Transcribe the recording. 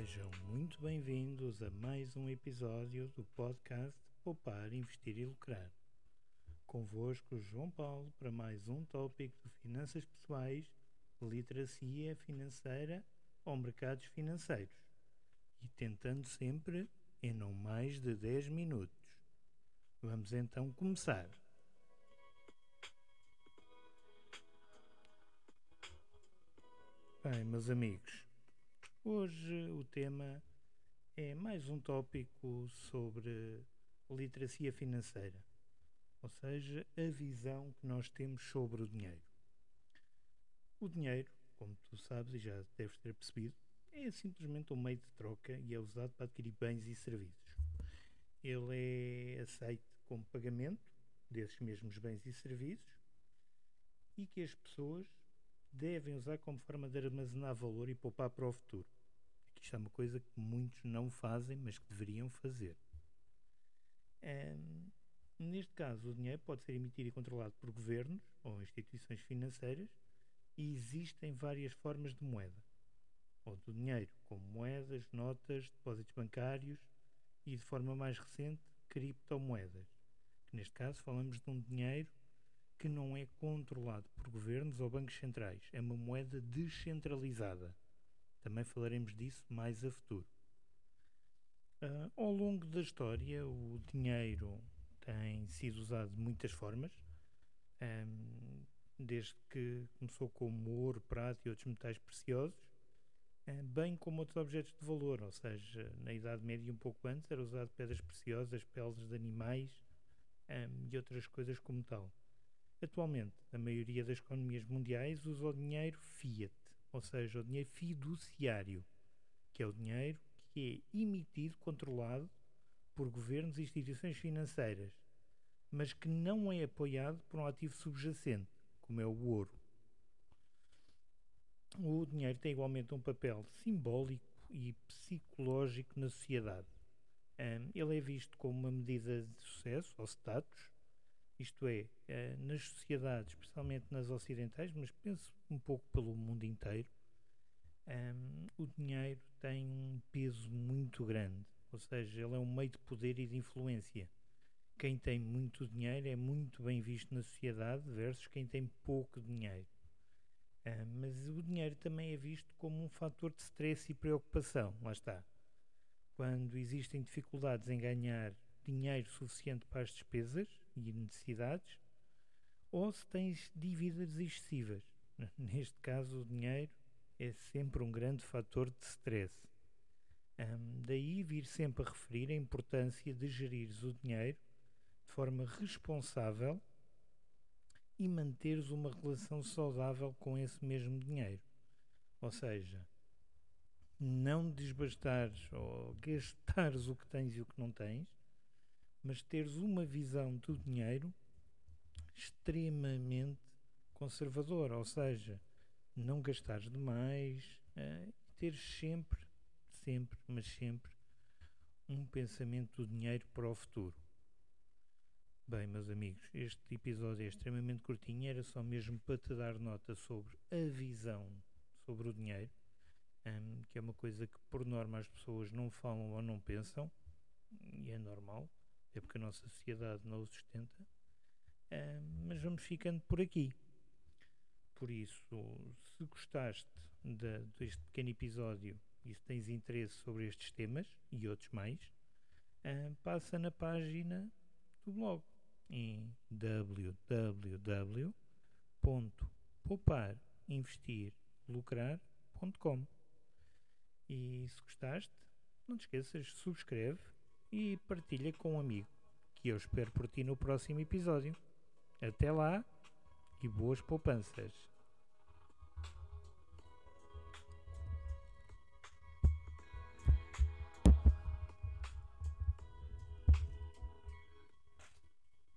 Sejam muito bem-vindos a mais um episódio do podcast Poupar, Investir e Lucrar. Convosco, João Paulo, para mais um tópico de finanças pessoais, literacia financeira ou mercados financeiros. E tentando sempre em não mais de 10 minutos. Vamos então começar. Bem, meus amigos, Hoje o tema é mais um tópico sobre literacia financeira, ou seja, a visão que nós temos sobre o dinheiro. O dinheiro, como tu sabes e já deves ter percebido, é simplesmente um meio de troca e é usado para adquirir bens e serviços. Ele é aceito como pagamento desses mesmos bens e serviços e que as pessoas devem usar como forma de armazenar valor e poupar para o futuro. Aqui está uma coisa que muitos não fazem, mas que deveriam fazer. Neste caso, o dinheiro pode ser emitido e controlado por governos ou instituições financeiras e existem várias formas de moeda. Ou do dinheiro, como moedas, notas, depósitos bancários e, de forma mais recente, criptomoedas. Que neste caso falamos de um dinheiro que não é controlado por governos ou bancos centrais, é uma moeda descentralizada. Também falaremos disso mais a futuro. Uh, ao longo da história, o dinheiro tem sido usado de muitas formas, um, desde que começou como ouro, prata e outros metais preciosos, um, bem como outros objetos de valor, ou seja, na Idade Média e um pouco antes era usado pedras preciosas, peles de animais um, e outras coisas como tal. Atualmente, a maioria das economias mundiais usa o dinheiro fiat, ou seja, o dinheiro fiduciário, que é o dinheiro que é emitido, controlado por governos e instituições financeiras, mas que não é apoiado por um ativo subjacente, como é o ouro. O dinheiro tem igualmente um papel simbólico e psicológico na sociedade. Ele é visto como uma medida de sucesso ou status isto é, eh, nas sociedades, especialmente nas ocidentais, mas penso um pouco pelo mundo inteiro, um, ehm, o dinheiro tem um peso muito grande, ou seja, ele é um meio de poder e de influência. Quem tem muito dinheiro é muito bem visto na sociedade versus quem tem pouco dinheiro. Uh, mas o dinheiro também é visto como um fator de stress e preocupação, lá está. Quando existem dificuldades em ganhar dinheiro suficiente para as despesas e necessidades, ou se tens dívidas excessivas. Neste caso, o dinheiro é sempre um grande fator de stress. Um, daí vir sempre a referir a importância de gerires o dinheiro de forma responsável e manteres uma relação saudável com esse mesmo dinheiro. Ou seja, não desbastares ou gastares o que tens e o que não tens, mas teres uma visão do dinheiro extremamente conservadora, ou seja, não gastares demais uh, teres sempre, sempre, mas sempre um pensamento do dinheiro para o futuro. Bem, meus amigos, este episódio é extremamente curtinho, era só mesmo para te dar nota sobre a visão sobre o dinheiro, um, que é uma coisa que por norma as pessoas não falam ou não pensam, e é normal é porque a nossa sociedade não o sustenta, uh, mas vamos ficando por aqui. Por isso, se gostaste de, deste pequeno episódio e se tens interesse sobre estes temas e outros mais, uh, passa na página do blog em www.pouparinvestirlucrar.com e se gostaste, não te esqueças, subscreve e partilha com um amigo, que eu espero por ti no próximo episódio. Até lá e boas poupanças!